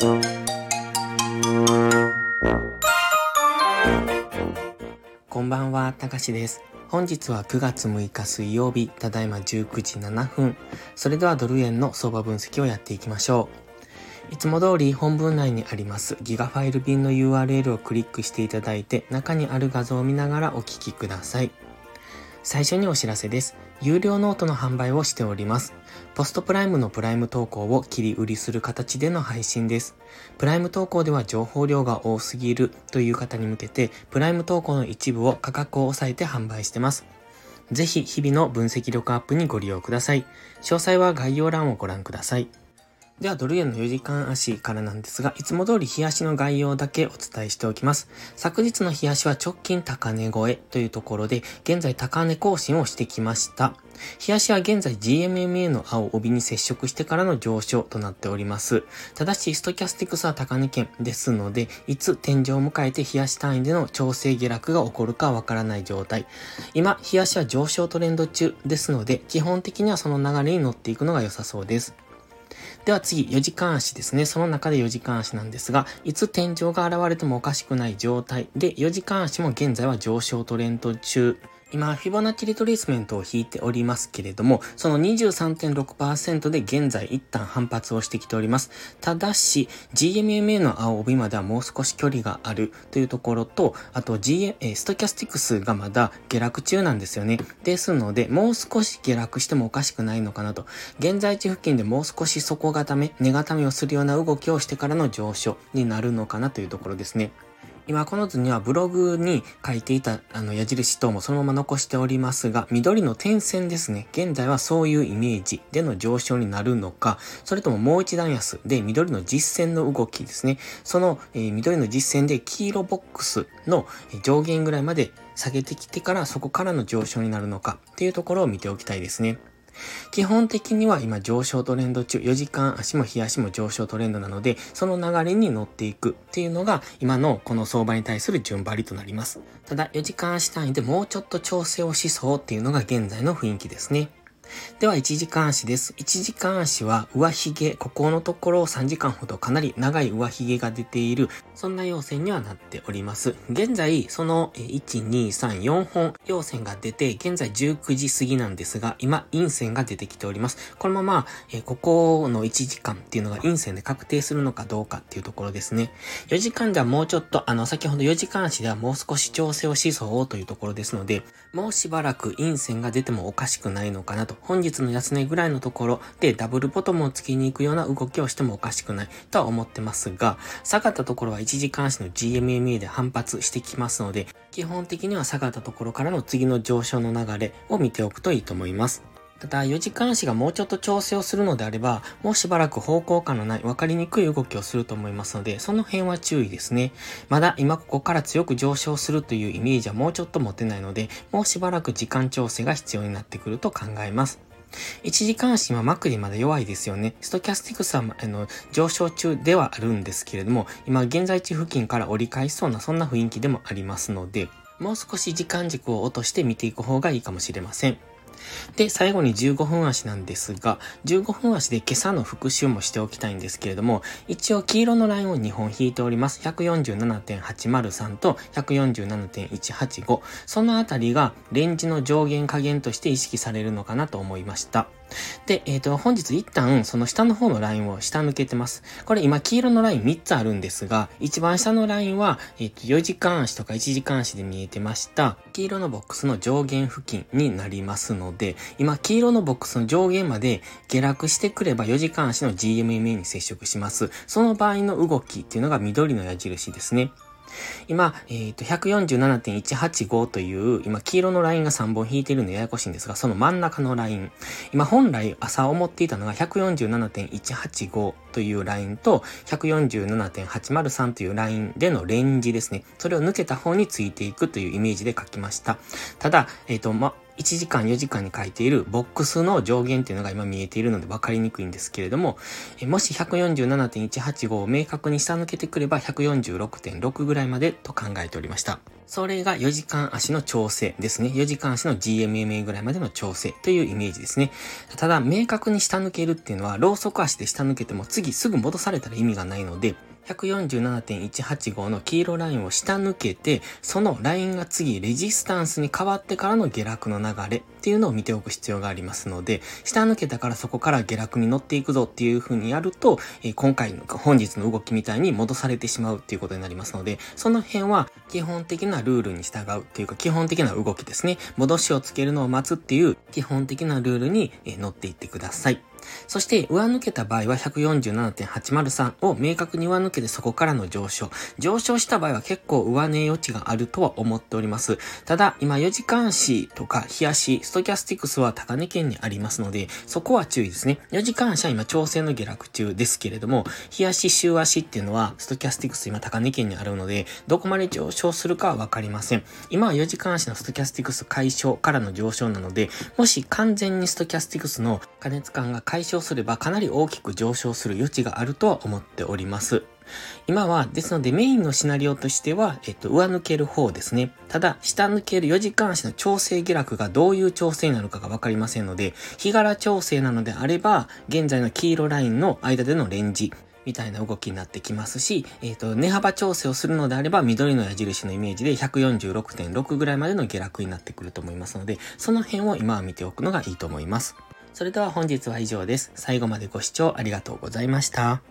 こんばんは、たかしです。本日は9月6日水曜日、ただいま19時7分。それではドル円の相場分析をやっていきましょう。いつも通り本文内にありますギガファイル便の URL をクリックしていただいて中にある画像を見ながらお聞きください。最初にお知らせです。有料ノートの販売をしております。ポストプライムのプライム投稿を切り売りする形での配信です。プライム投稿では情報量が多すぎるという方に向けて、プライム投稿の一部を価格を抑えて販売してます。ぜひ日々の分析力アップにご利用ください。詳細は概要欄をご覧ください。では、ドル円の4時間足からなんですが、いつも通り日足の概要だけお伝えしておきます。昨日の日足は直近高値超えというところで、現在高値更新をしてきました。日足は現在 GMMA の青帯に接触してからの上昇となっております。ただし、ストキャスティクスは高値圏ですので、いつ天井を迎えて日足単位での調整下落が起こるかわからない状態。今、日足は上昇トレンド中ですので、基本的にはその流れに乗っていくのが良さそうです。では次、4時間足ですね。その中で4時間足なんですが、いつ天井が現れてもおかしくない状態で、4時間足も現在は上昇トレンド中今、フィボナッチリトレースメントを引いておりますけれども、その23.6%で現在一旦反発をしてきております。ただし、GMMA の青帯まではもう少し距離があるというところと、あと GM、ストキャスティクスがまだ下落中なんですよね。ですので、もう少し下落してもおかしくないのかなと。現在地付近でもう少し底固め、根固めをするような動きをしてからの上昇になるのかなというところですね。今この図にはブログに書いていたあの矢印等もそのまま残しておりますが、緑の点線ですね。現在はそういうイメージでの上昇になるのか、それとももう一段安で緑の実線の動きですね。その、えー、緑の実線で黄色ボックスの上限ぐらいまで下げてきてからそこからの上昇になるのかっていうところを見ておきたいですね。基本的には今上昇トレンド中、4時間足も日足も上昇トレンドなので、その流れに乗っていくっていうのが今のこの相場に対する順張りとなります。ただ4時間足単位でもうちょっと調整をしそうっていうのが現在の雰囲気ですね。では、1時間足です。1時間足は上髭、ここのところ3時間ほどかなり長い上髭が出ている、そんな要線にはなっております。現在、その1、2、3、4本要線が出て、現在19時過ぎなんですが、今、陰線が出てきております。このまま、ここの1時間っていうのが陰線で確定するのかどうかっていうところですね。4時間ではもうちょっと、あの、先ほど4時間足ではもう少し調整をしそうというところですので、もうしばらく陰線が出てもおかしくないのかなと本日の安値ぐらいのところでダブルボトムをつきに行くような動きをしてもおかしくないとは思ってますが、下がったところは1時間足の GMMA で反発してきますので、基本的には下がったところからの次の上昇の流れを見ておくといいと思います。ただ、4時間足がもうちょっと調整をするのであれば、もうしばらく方向感のない分かりにくい動きをすると思いますので、その辺は注意ですね。まだ今ここから強く上昇するというイメージはもうちょっと持てないので、もうしばらく時間調整が必要になってくると考えます。1時間足はマクリまで弱いですよね。ストキャスティクスはあの上昇中ではあるんですけれども、今現在地付近から折り返しそうなそんな雰囲気でもありますので、もう少し時間軸を落として見ていく方がいいかもしれません。で、最後に15分足なんですが、15分足で今朝の復習もしておきたいんですけれども、一応黄色のラインを2本引いております。147.803と147.185。そのあたりがレンジの上限下限として意識されるのかなと思いました。で、えっ、ー、と、本日一旦その下の方のラインを下抜けてます。これ今黄色のライン3つあるんですが、一番下のラインは、えっ、ー、と、4時間足とか1時間足で見えてました。黄色のボックスの上限付近になりますので、で今黄色のボックスの上限まで下落してくれば4時間足の GMMA に接触します。その場合の動きっていうのが緑の矢印ですね。今、えっ、ー、と、147.185という、今、黄色のラインが3本引いているのでややこしいんですが、その真ん中のライン。今、本来朝思っていたのが147.185というラインと、147.803というラインでのレンジですね。それを抜けた方についていくというイメージで書きました。ただ、えっ、ー、と、ま、1時間4時間に書いているボックスの上限っていうのが今見えているので分かりにくいんですけれども、もし147.185を明確に下抜けてくれば146.6ぐらいまでと考えておりました。それが4時間足の調整ですね。4時間足の GMMA ぐらいまでの調整というイメージですね。ただ、明確に下抜けるっていうのは、ローソク足で下抜けても次すぐ戻されたら意味がないので、147.185の黄色ラインを下抜けて、そのラインが次レジスタンスに変わってからの下落の流れ。っていうのを見ておく必要がありますので、下抜けたからそこから下落に乗っていくぞっていう風にやると、え、今回の本日の動きみたいに戻されてしまうっていうことになりますので、その辺は基本的なルールに従うっていうか基本的な動きですね。戻しをつけるのを待つっていう基本的なルールに乗っていってください。そして上抜けた場合は147.803を明確に上抜けてそこからの上昇。上昇した場合は結構上値余地があるとは思っております。ただ、今4時間足とか日足、ストキャスティクスは高値圏にありますので、そこは注意ですね。4時間足は今調整の下落中ですけれども、日足、週足っていうのはストキャスティクス今高値圏にあるので、どこまで上昇するかはわかりません。今は4時間足のストキャスティクス解消からの上昇なので、もし完全にストキャスティクスの加熱感が解消すればかなり大きく上昇する余地があるとは思っております。今は、ですのでメインのシナリオとしては、えっと、上抜ける方ですね。ただ、下抜ける4時間足の調整下落がどういう調整なるかがわかりませんので、日柄調整なのであれば、現在の黄色ラインの間でのレンジ、みたいな動きになってきますし、えっ、ー、と、値幅調整をするのであれば、緑の矢印のイメージで146.6ぐらいまでの下落になってくると思いますので、その辺を今は見ておくのがいいと思います。それでは本日は以上です。最後までご視聴ありがとうございました。